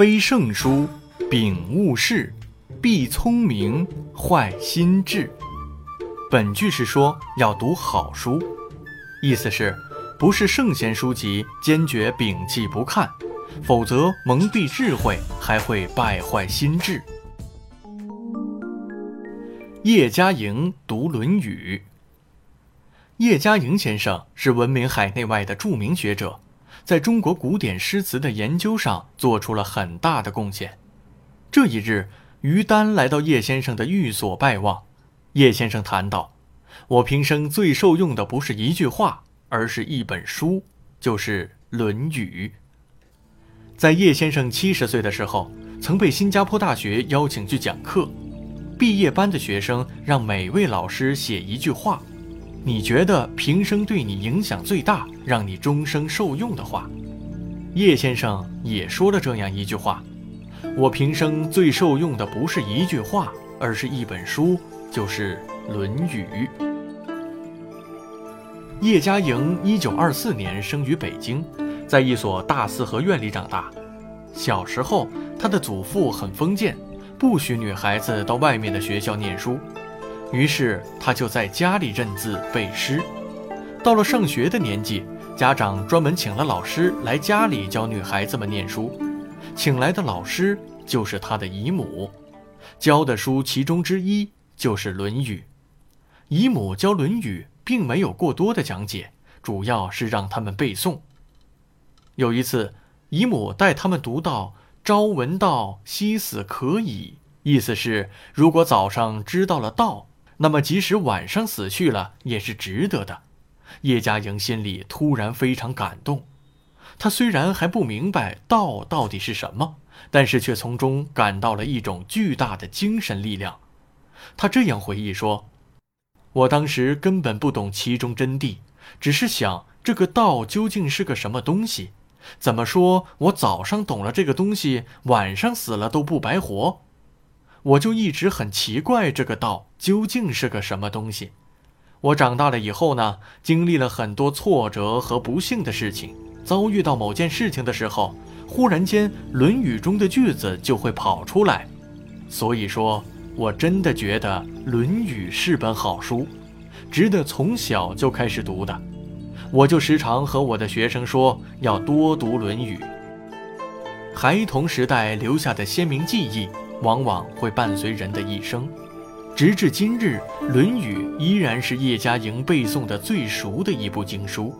非圣书，秉勿视，必聪明，坏心智。本句是说要读好书，意思是，不是圣贤书籍，坚决摒弃不看，否则蒙蔽智慧，还会败坏心智。叶嘉莹读《论语》。叶嘉莹先生是闻名海内外的著名学者，在中国古典诗词的研究上做出了很大的贡献。这一日，于丹来到叶先生的寓所拜望。叶先生谈到：“我平生最受用的不是一句话，而是一本书，就是《论语》。”在叶先生七十岁的时候，曾被新加坡大学邀请去讲课。毕业班的学生让每位老师写一句话，你觉得平生对你影响最大、让你终生受用的话。叶先生也说了这样一句话：“我平生最受用的不是一句话，而是一本书。”就是《论语》。叶嘉莹一九二四年生于北京，在一所大四合院里长大。小时候，他的祖父很封建，不许女孩子到外面的学校念书，于是他就在家里认字背诗。到了上学的年纪，家长专门请了老师来家里教女孩子们念书，请来的老师就是他的姨母，教的书其中之一。就是《论语》，姨母教《论语》并没有过多的讲解，主要是让他们背诵。有一次，姨母带他们读到“朝闻道，夕死可矣”，意思是如果早上知道了道，那么即使晚上死去了也是值得的。叶嘉莹心里突然非常感动，她虽然还不明白道到底是什么，但是却从中感到了一种巨大的精神力量。她这样回忆说：“我当时根本不懂其中真谛，只是想这个道究竟是个什么东西？怎么说我早上懂了这个东西，晚上死了都不白活？我就一直很奇怪这个道究竟是个什么东西。我长大了以后呢，经历了很多挫折和不幸的事情，遭遇到某件事情的时候，忽然间《论语》中的句子就会跑出来，所以说。”我真的觉得《论语》是本好书，值得从小就开始读的。我就时常和我的学生说，要多读《论语》。孩童时代留下的鲜明记忆，往往会伴随人的一生。直至今日，《论语》依然是叶嘉莹背诵的最熟的一部经书，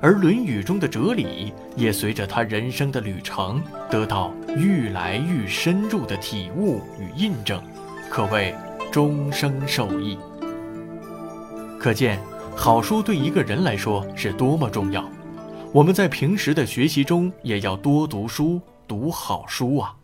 而《论语》中的哲理也随着他人生的旅程，得到愈来愈深入的体悟与印证。可谓终生受益。可见，好书对一个人来说是多么重要。我们在平时的学习中，也要多读书，读好书啊。